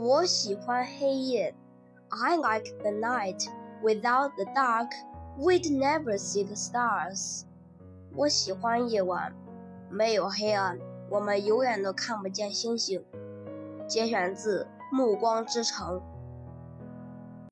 我喜欢黑夜 i like the night without the dark we'd never see the stars 我喜欢夜晚没有黑暗我们永远都看不见星星节选自暮光之城